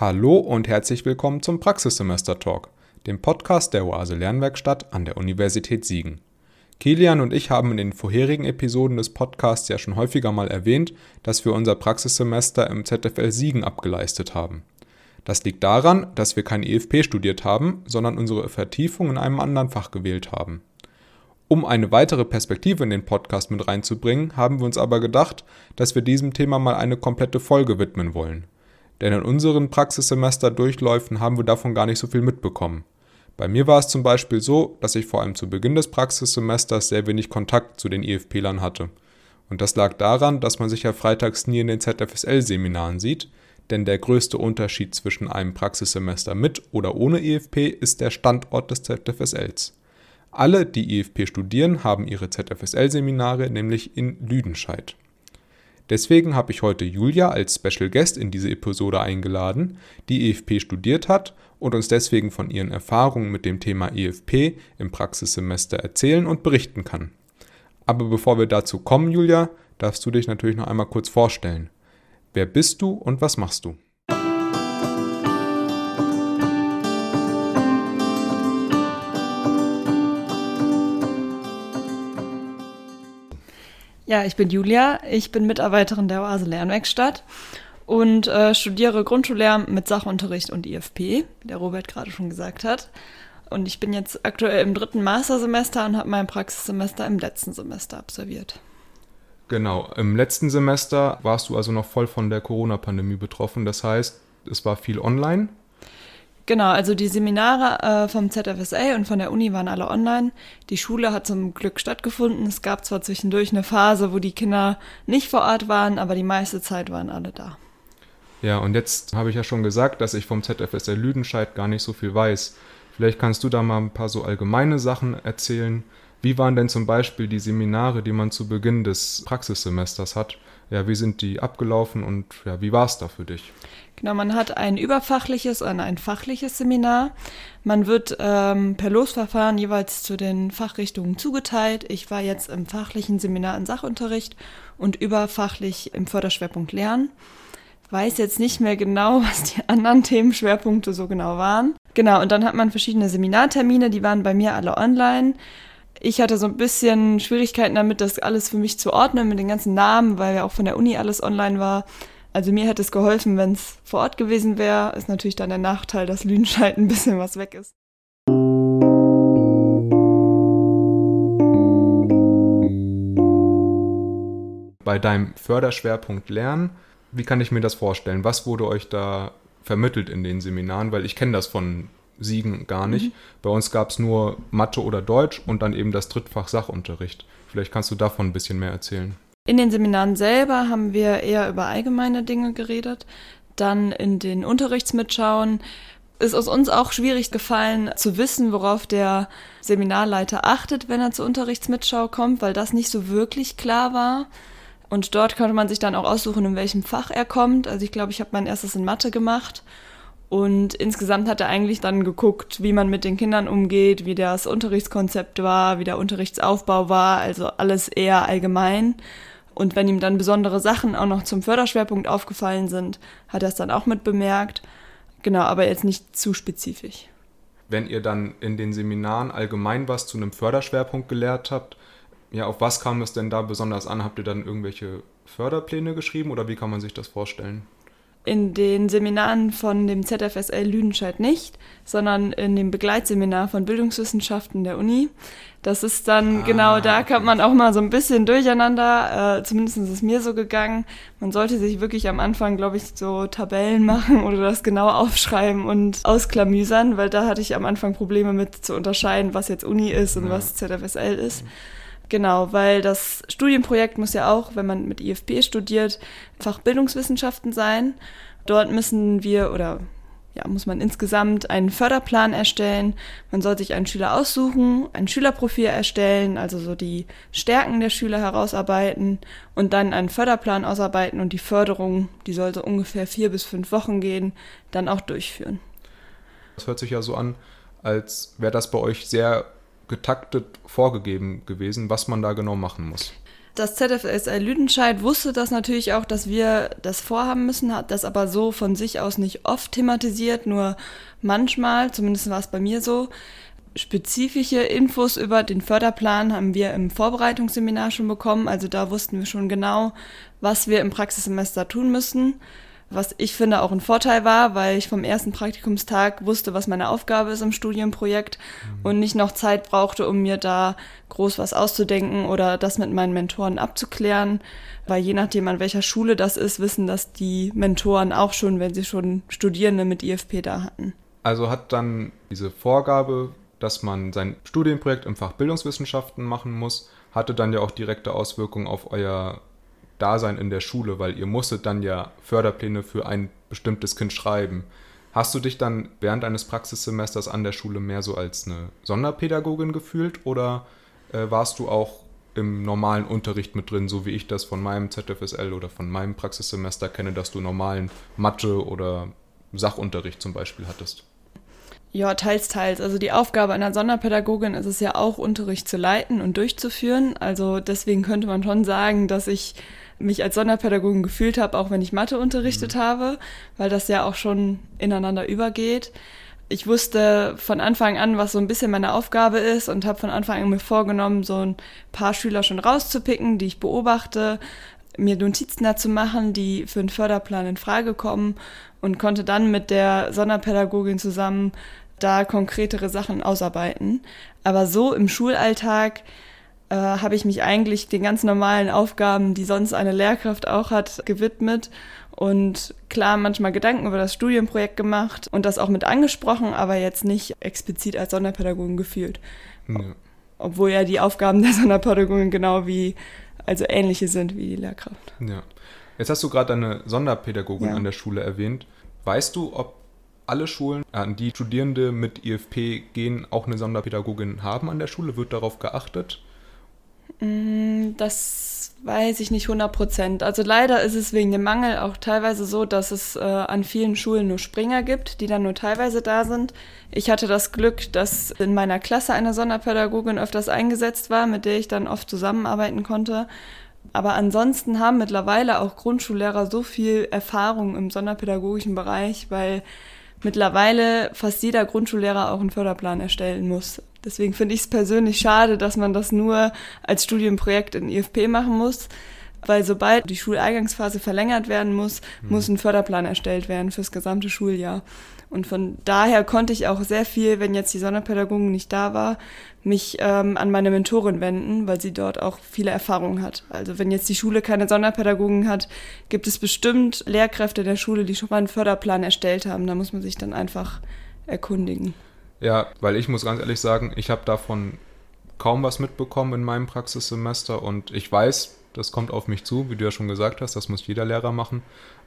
Hallo und herzlich willkommen zum Praxissemester Talk, dem Podcast der Oase Lernwerkstatt an der Universität Siegen. Kilian und ich haben in den vorherigen Episoden des Podcasts ja schon häufiger mal erwähnt, dass wir unser Praxissemester im ZFL Siegen abgeleistet haben. Das liegt daran, dass wir kein EFP studiert haben, sondern unsere Vertiefung in einem anderen Fach gewählt haben. Um eine weitere Perspektive in den Podcast mit reinzubringen, haben wir uns aber gedacht, dass wir diesem Thema mal eine komplette Folge widmen wollen. Denn in unseren Praxissemester-Durchläufen haben wir davon gar nicht so viel mitbekommen. Bei mir war es zum Beispiel so, dass ich vor allem zu Beginn des Praxissemesters sehr wenig Kontakt zu den IFP-Lern hatte. Und das lag daran, dass man sich ja freitags nie in den ZFSL-Seminaren sieht, denn der größte Unterschied zwischen einem Praxissemester mit oder ohne IFP ist der Standort des ZFSLs. Alle, die IFP studieren, haben ihre ZFSL-Seminare nämlich in Lüdenscheid. Deswegen habe ich heute Julia als Special Guest in diese Episode eingeladen, die EFP studiert hat und uns deswegen von ihren Erfahrungen mit dem Thema EFP im Praxissemester erzählen und berichten kann. Aber bevor wir dazu kommen, Julia, darfst du dich natürlich noch einmal kurz vorstellen. Wer bist du und was machst du? Ja, ich bin Julia. Ich bin Mitarbeiterin der Oase Lernwerkstatt und äh, studiere Grundschullehramt mit Sachunterricht und IFP, wie der Robert gerade schon gesagt hat. Und ich bin jetzt aktuell im dritten Mastersemester und habe mein Praxissemester im letzten Semester absolviert. Genau, im letzten Semester warst du also noch voll von der Corona-Pandemie betroffen. Das heißt, es war viel online. Genau, also die Seminare äh, vom ZFSA und von der Uni waren alle online. Die Schule hat zum Glück stattgefunden. Es gab zwar zwischendurch eine Phase, wo die Kinder nicht vor Ort waren, aber die meiste Zeit waren alle da. Ja, und jetzt habe ich ja schon gesagt, dass ich vom ZFSA Lüdenscheid gar nicht so viel weiß. Vielleicht kannst du da mal ein paar so allgemeine Sachen erzählen. Wie waren denn zum Beispiel die Seminare, die man zu Beginn des Praxissemesters hat? Ja, wie sind die abgelaufen und ja, wie war es da für dich? Genau, man hat ein überfachliches und ein fachliches Seminar. Man wird ähm, per Losverfahren jeweils zu den Fachrichtungen zugeteilt. Ich war jetzt im fachlichen Seminar in Sachunterricht und überfachlich im Förderschwerpunkt Lernen. Weiß jetzt nicht mehr genau, was die anderen Themenschwerpunkte so genau waren. Genau, und dann hat man verschiedene Seminartermine, die waren bei mir alle online. Ich hatte so ein bisschen Schwierigkeiten damit, das alles für mich zu ordnen mit den ganzen Namen, weil ja auch von der Uni alles online war. Also mir hätte es geholfen, wenn es vor Ort gewesen wäre. Ist natürlich dann der Nachteil, dass Lüdenscheid ein bisschen was weg ist. Bei deinem Förderschwerpunkt Lernen, wie kann ich mir das vorstellen? Was wurde euch da vermittelt in den Seminaren? Weil ich kenne das von Siegen gar nicht. Mhm. Bei uns gab es nur Mathe oder Deutsch und dann eben das Drittfach Sachunterricht. Vielleicht kannst du davon ein bisschen mehr erzählen. In den Seminaren selber haben wir eher über allgemeine Dinge geredet. Dann in den Unterrichtsmitschauen ist es uns auch schwierig gefallen zu wissen, worauf der Seminarleiter achtet, wenn er zur Unterrichtsmitschau kommt, weil das nicht so wirklich klar war. Und dort konnte man sich dann auch aussuchen, in welchem Fach er kommt. Also ich glaube, ich habe mein erstes in Mathe gemacht. Und insgesamt hat er eigentlich dann geguckt, wie man mit den Kindern umgeht, wie das Unterrichtskonzept war, wie der Unterrichtsaufbau war, also alles eher allgemein. Und wenn ihm dann besondere Sachen auch noch zum Förderschwerpunkt aufgefallen sind, hat er es dann auch mit bemerkt. Genau, aber jetzt nicht zu spezifisch. Wenn ihr dann in den Seminaren allgemein was zu einem Förderschwerpunkt gelehrt habt, ja, auf was kam es denn da besonders an? Habt ihr dann irgendwelche Förderpläne geschrieben oder wie kann man sich das vorstellen? In den Seminaren von dem ZFSL Lüdenscheid nicht, sondern in dem Begleitseminar von Bildungswissenschaften der Uni. Das ist dann, ah, genau, da kommt man auch mal so ein bisschen durcheinander. Äh, zumindest ist es mir so gegangen. Man sollte sich wirklich am Anfang, glaube ich, so Tabellen machen oder das genau aufschreiben und ausklamüsern, weil da hatte ich am Anfang Probleme mit zu unterscheiden, was jetzt Uni ist und ja. was ZFSL ist. Mhm. Genau, weil das Studienprojekt muss ja auch, wenn man mit IFP studiert, Fachbildungswissenschaften sein. Dort müssen wir oder ja, muss man insgesamt einen Förderplan erstellen. Man soll sich einen Schüler aussuchen, ein Schülerprofil erstellen, also so die Stärken der Schüler herausarbeiten und dann einen Förderplan ausarbeiten und die Förderung, die soll so ungefähr vier bis fünf Wochen gehen, dann auch durchführen. Das hört sich ja so an, als wäre das bei euch sehr getaktet vorgegeben gewesen, was man da genau machen muss. Das ZFSL Lüdenscheid wusste das natürlich auch, dass wir das vorhaben müssen, hat das aber so von sich aus nicht oft thematisiert, nur manchmal, zumindest war es bei mir so. Spezifische Infos über den Förderplan haben wir im Vorbereitungsseminar schon bekommen. Also da wussten wir schon genau, was wir im Praxissemester tun müssen. Was ich finde auch ein Vorteil war, weil ich vom ersten Praktikumstag wusste, was meine Aufgabe ist im Studienprojekt mhm. und nicht noch Zeit brauchte, um mir da groß was auszudenken oder das mit meinen Mentoren abzuklären. Weil je nachdem, an welcher Schule das ist, wissen das die Mentoren auch schon, wenn sie schon Studierende mit IFP da hatten. Also hat dann diese Vorgabe, dass man sein Studienprojekt im Fach Bildungswissenschaften machen muss, hatte dann ja auch direkte Auswirkungen auf euer Dasein in der Schule, weil ihr musstet dann ja Förderpläne für ein bestimmtes Kind schreiben. Hast du dich dann während eines Praxissemesters an der Schule mehr so als eine Sonderpädagogin gefühlt oder äh, warst du auch im normalen Unterricht mit drin, so wie ich das von meinem ZFSL oder von meinem Praxissemester kenne, dass du normalen Mathe oder Sachunterricht zum Beispiel hattest? Ja, teils, teils. Also die Aufgabe einer Sonderpädagogin ist es ja auch, Unterricht zu leiten und durchzuführen. Also deswegen könnte man schon sagen, dass ich mich als Sonderpädagogin gefühlt habe, auch wenn ich Mathe unterrichtet mhm. habe, weil das ja auch schon ineinander übergeht. Ich wusste von Anfang an, was so ein bisschen meine Aufgabe ist und habe von Anfang an mir vorgenommen, so ein paar Schüler schon rauszupicken, die ich beobachte, mir Notizen dazu machen, die für einen Förderplan in Frage kommen und konnte dann mit der Sonderpädagogin zusammen da konkretere Sachen ausarbeiten. Aber so im Schulalltag äh, habe ich mich eigentlich den ganz normalen Aufgaben, die sonst eine Lehrkraft auch hat, gewidmet und klar manchmal Gedanken über das Studienprojekt gemacht und das auch mit angesprochen, aber jetzt nicht explizit als Sonderpädagogin gefühlt. Ja. Obwohl ja die Aufgaben der Sonderpädagogin genau wie, also ähnliche sind wie die Lehrkraft. Ja. Jetzt hast du gerade eine Sonderpädagogin ja. an der Schule erwähnt. Weißt du, ob alle Schulen, an die Studierende mit IFP gehen, auch eine Sonderpädagogin haben an der Schule? Wird darauf geachtet? Mm, das weiß ich nicht 100 Prozent. Also leider ist es wegen dem Mangel auch teilweise so, dass es äh, an vielen Schulen nur Springer gibt, die dann nur teilweise da sind. Ich hatte das Glück, dass in meiner Klasse eine Sonderpädagogin öfters eingesetzt war, mit der ich dann oft zusammenarbeiten konnte. Aber ansonsten haben mittlerweile auch Grundschullehrer so viel Erfahrung im sonderpädagogischen Bereich, weil mittlerweile fast jeder Grundschullehrer auch einen Förderplan erstellen muss. Deswegen finde ich es persönlich schade, dass man das nur als Studienprojekt in IFP machen muss, weil sobald die Schuleingangsphase verlängert werden muss, mhm. muss ein Förderplan erstellt werden fürs gesamte Schuljahr. Und von daher konnte ich auch sehr viel, wenn jetzt die Sonderpädagogin nicht da war, mich ähm, an meine Mentorin wenden, weil sie dort auch viele Erfahrungen hat. Also wenn jetzt die Schule keine Sonderpädagogin hat, gibt es bestimmt Lehrkräfte der Schule, die schon mal einen Förderplan erstellt haben. Da muss man sich dann einfach erkundigen. Ja, weil ich muss ganz ehrlich sagen, ich habe davon kaum was mitbekommen in meinem Praxissemester und ich weiß, das kommt auf mich zu, wie du ja schon gesagt hast, das muss jeder Lehrer machen.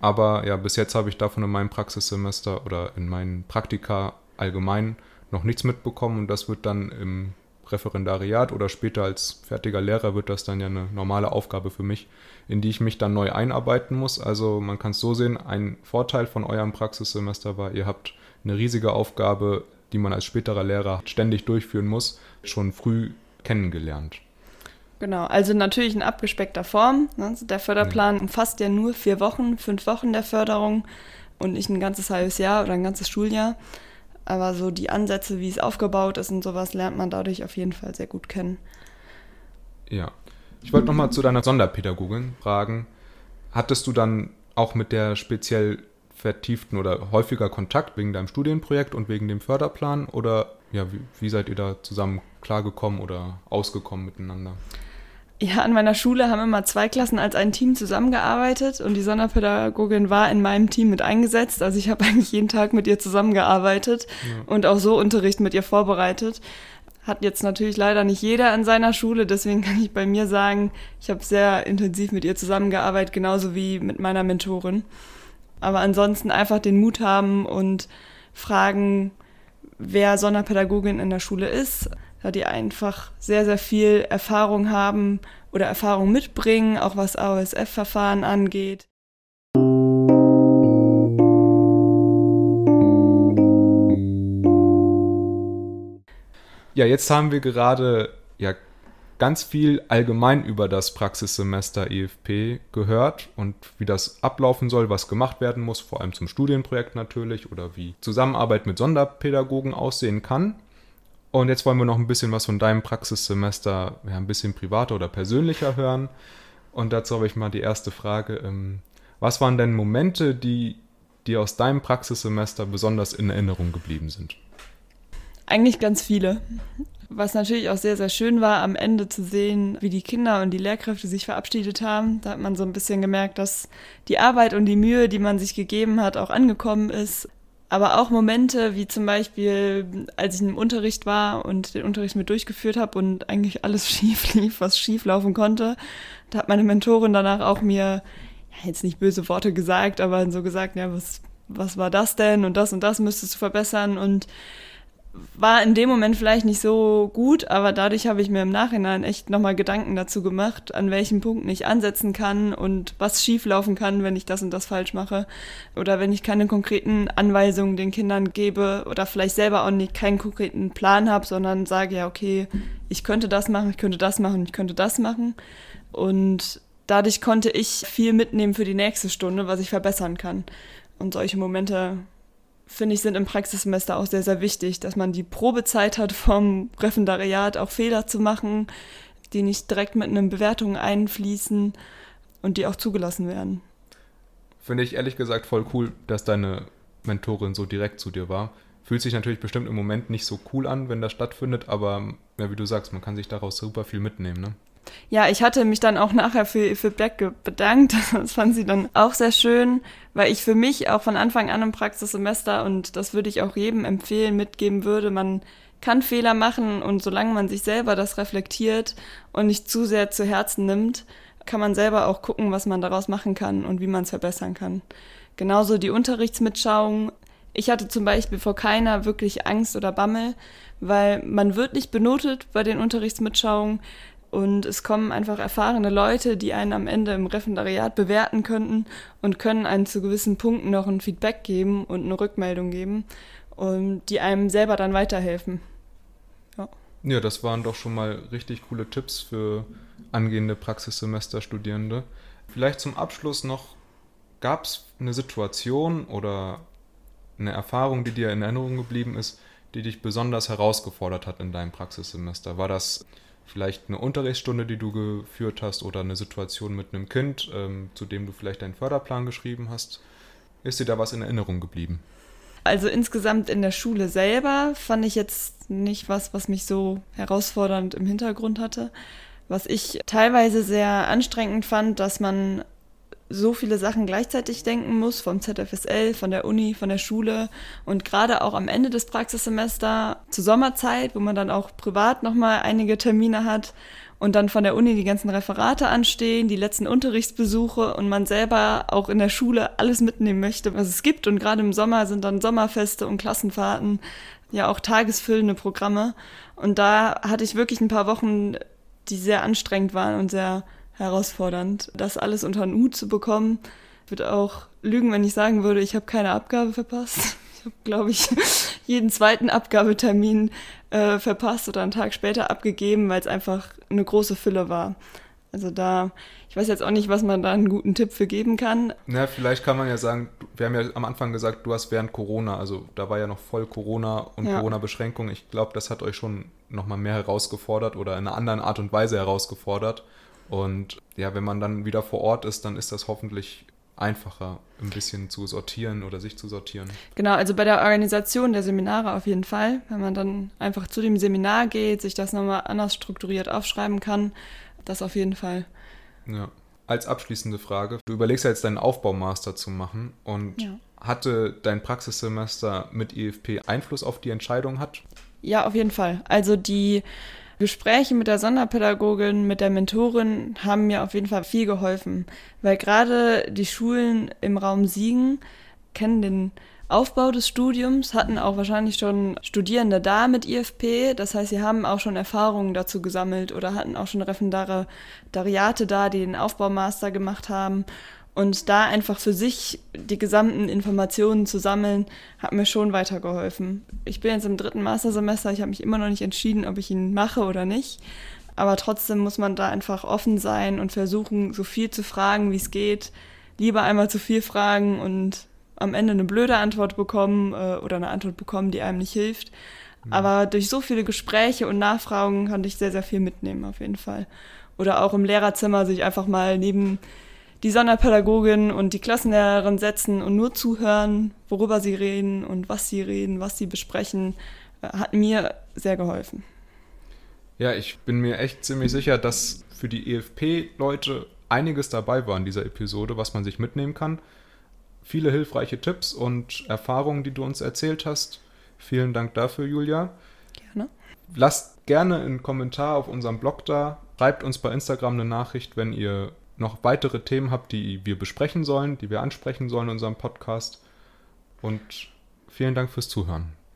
Aber ja, bis jetzt habe ich davon in meinem Praxissemester oder in meinen Praktika allgemein noch nichts mitbekommen und das wird dann im Referendariat oder später als fertiger Lehrer wird das dann ja eine normale Aufgabe für mich, in die ich mich dann neu einarbeiten muss. Also man kann es so sehen, ein Vorteil von eurem Praxissemester war, ihr habt eine riesige Aufgabe, die man als späterer Lehrer ständig durchführen muss, schon früh kennengelernt. Genau, also natürlich in abgespeckter Form. Ne? Der Förderplan umfasst ja nur vier Wochen, fünf Wochen der Förderung und nicht ein ganzes halbes Jahr oder ein ganzes Schuljahr. Aber so die Ansätze, wie es aufgebaut ist und sowas, lernt man dadurch auf jeden Fall sehr gut kennen. Ja. Ich wollte nochmal zu deiner Sonderpädagogin fragen. Hattest du dann auch mit der speziell vertieften oder häufiger Kontakt wegen deinem Studienprojekt und wegen dem Förderplan? Oder ja, wie, wie seid ihr da zusammen klargekommen oder ausgekommen miteinander? Ja, an meiner Schule haben immer zwei Klassen als ein Team zusammengearbeitet und die Sonderpädagogin war in meinem Team mit eingesetzt. Also ich habe eigentlich jeden Tag mit ihr zusammengearbeitet ja. und auch so Unterricht mit ihr vorbereitet. Hat jetzt natürlich leider nicht jeder an seiner Schule, deswegen kann ich bei mir sagen, ich habe sehr intensiv mit ihr zusammengearbeitet, genauso wie mit meiner Mentorin. Aber ansonsten einfach den Mut haben und fragen, wer Sonderpädagogin in der Schule ist, da die einfach sehr, sehr viel Erfahrung haben oder Erfahrung mitbringen, auch was AOSF-Verfahren angeht. Ja, jetzt haben wir gerade ja ganz viel allgemein über das Praxissemester EFP gehört und wie das ablaufen soll, was gemacht werden muss, vor allem zum Studienprojekt natürlich oder wie Zusammenarbeit mit Sonderpädagogen aussehen kann. Und jetzt wollen wir noch ein bisschen was von deinem Praxissemester, ja, ein bisschen privater oder persönlicher hören. Und dazu habe ich mal die erste Frage. Ähm, was waren denn Momente, die dir aus deinem Praxissemester besonders in Erinnerung geblieben sind? Eigentlich ganz viele. Was natürlich auch sehr, sehr schön war, am Ende zu sehen, wie die Kinder und die Lehrkräfte sich verabschiedet haben. Da hat man so ein bisschen gemerkt, dass die Arbeit und die Mühe, die man sich gegeben hat, auch angekommen ist. Aber auch Momente, wie zum Beispiel, als ich im Unterricht war und den Unterricht mit durchgeführt habe und eigentlich alles schief lief, was schief laufen konnte. Da hat meine Mentorin danach auch mir, ja, jetzt nicht böse Worte gesagt, aber so gesagt, ja, was, was war das denn und das und das müsstest du verbessern und war in dem Moment vielleicht nicht so gut, aber dadurch habe ich mir im Nachhinein echt nochmal Gedanken dazu gemacht, an welchen Punkten ich ansetzen kann und was schieflaufen kann, wenn ich das und das falsch mache. Oder wenn ich keine konkreten Anweisungen den Kindern gebe oder vielleicht selber auch nicht keinen konkreten Plan habe, sondern sage, ja, okay, ich könnte das machen, ich könnte das machen, ich könnte das machen. Und dadurch konnte ich viel mitnehmen für die nächste Stunde, was ich verbessern kann. Und solche Momente finde ich, sind im Praxissemester auch sehr, sehr wichtig, dass man die Probezeit hat vom Referendariat, auch Fehler zu machen, die nicht direkt mit einer Bewertung einfließen und die auch zugelassen werden. Finde ich ehrlich gesagt voll cool, dass deine Mentorin so direkt zu dir war. Fühlt sich natürlich bestimmt im Moment nicht so cool an, wenn das stattfindet, aber ja, wie du sagst, man kann sich daraus super viel mitnehmen, ne? Ja, ich hatte mich dann auch nachher für, für Black bedankt. Das fand sie dann auch sehr schön, weil ich für mich auch von Anfang an im Praxissemester und das würde ich auch jedem empfehlen, mitgeben würde, man kann Fehler machen und solange man sich selber das reflektiert und nicht zu sehr zu Herzen nimmt, kann man selber auch gucken, was man daraus machen kann und wie man es verbessern kann. Genauso die Unterrichtsmitschauung. Ich hatte zum Beispiel vor keiner wirklich Angst oder Bammel, weil man wird nicht benotet bei den Unterrichtsmitschauungen. Und es kommen einfach erfahrene Leute, die einen am Ende im Referendariat bewerten könnten und können einen zu gewissen Punkten noch ein Feedback geben und eine Rückmeldung geben, und die einem selber dann weiterhelfen. Ja. ja, das waren doch schon mal richtig coole Tipps für angehende Praxissemesterstudierende. Vielleicht zum Abschluss noch, gab es eine Situation oder eine Erfahrung, die dir in Erinnerung geblieben ist, die dich besonders herausgefordert hat in deinem Praxissemester? War das vielleicht eine Unterrichtsstunde, die du geführt hast oder eine Situation mit einem Kind, ähm, zu dem du vielleicht deinen Förderplan geschrieben hast. Ist dir da was in Erinnerung geblieben? Also insgesamt in der Schule selber fand ich jetzt nicht was, was mich so herausfordernd im Hintergrund hatte. Was ich teilweise sehr anstrengend fand, dass man so viele Sachen gleichzeitig denken muss, vom ZFSL, von der Uni, von der Schule und gerade auch am Ende des Praxissemesters zur Sommerzeit, wo man dann auch privat nochmal einige Termine hat und dann von der Uni die ganzen Referate anstehen, die letzten Unterrichtsbesuche und man selber auch in der Schule alles mitnehmen möchte, was es gibt. Und gerade im Sommer sind dann Sommerfeste und Klassenfahrten, ja auch tagesfüllende Programme. Und da hatte ich wirklich ein paar Wochen, die sehr anstrengend waren und sehr herausfordernd, das alles unter den Hut zu bekommen. Ich würde auch lügen, wenn ich sagen würde, ich habe keine Abgabe verpasst. Ich habe, glaube ich, jeden zweiten Abgabetermin äh, verpasst oder einen Tag später abgegeben, weil es einfach eine große Fülle war. Also da, ich weiß jetzt auch nicht, was man da einen guten Tipp für geben kann. Na, vielleicht kann man ja sagen, wir haben ja am Anfang gesagt, du hast während Corona, also da war ja noch voll Corona und ja. Corona-Beschränkung. Ich glaube, das hat euch schon nochmal mehr herausgefordert oder in einer anderen Art und Weise herausgefordert. Und ja, wenn man dann wieder vor Ort ist, dann ist das hoffentlich einfacher, ein bisschen zu sortieren oder sich zu sortieren. Genau, also bei der Organisation der Seminare auf jeden Fall. Wenn man dann einfach zu dem Seminar geht, sich das nochmal anders strukturiert aufschreiben kann, das auf jeden Fall. Ja. Als abschließende Frage, du überlegst ja jetzt deinen Aufbaumaster zu machen und ja. hatte dein Praxissemester mit IFP Einfluss auf die Entscheidung hat? Ja, auf jeden Fall. Also die Gespräche mit der Sonderpädagogin, mit der Mentorin haben mir auf jeden Fall viel geholfen, weil gerade die Schulen im Raum Siegen kennen den Aufbau des Studiums, hatten auch wahrscheinlich schon Studierende da mit IFP. Das heißt, sie haben auch schon Erfahrungen dazu gesammelt oder hatten auch schon Referendariate da, die den Aufbaumaster gemacht haben. Und da einfach für sich die gesamten Informationen zu sammeln, hat mir schon weitergeholfen. Ich bin jetzt im dritten Mastersemester, ich habe mich immer noch nicht entschieden, ob ich ihn mache oder nicht. aber trotzdem muss man da einfach offen sein und versuchen, so viel zu fragen, wie es geht. Lieber einmal zu viel fragen und am Ende eine blöde Antwort bekommen äh, oder eine Antwort bekommen, die einem nicht hilft. Mhm. Aber durch so viele Gespräche und Nachfragen konnte ich sehr, sehr viel mitnehmen, auf jeden Fall. Oder auch im Lehrerzimmer sich einfach mal neben die Sonderpädagogin und die Klassenlehrerin setzen und nur zuhören, worüber sie reden und was sie reden, was sie besprechen, äh, hat mir sehr geholfen. Ja, ich bin mir echt ziemlich sicher, dass für die EFP-Leute einiges dabei war in dieser Episode, was man sich mitnehmen kann. Viele hilfreiche Tipps und Erfahrungen, die du uns erzählt hast. Vielen Dank dafür, Julia. Gerne. Lasst gerne einen Kommentar auf unserem Blog da. Schreibt uns bei Instagram eine Nachricht, wenn ihr noch weitere Themen habt, die wir besprechen sollen, die wir ansprechen sollen in unserem Podcast. Und vielen Dank fürs Zuhören.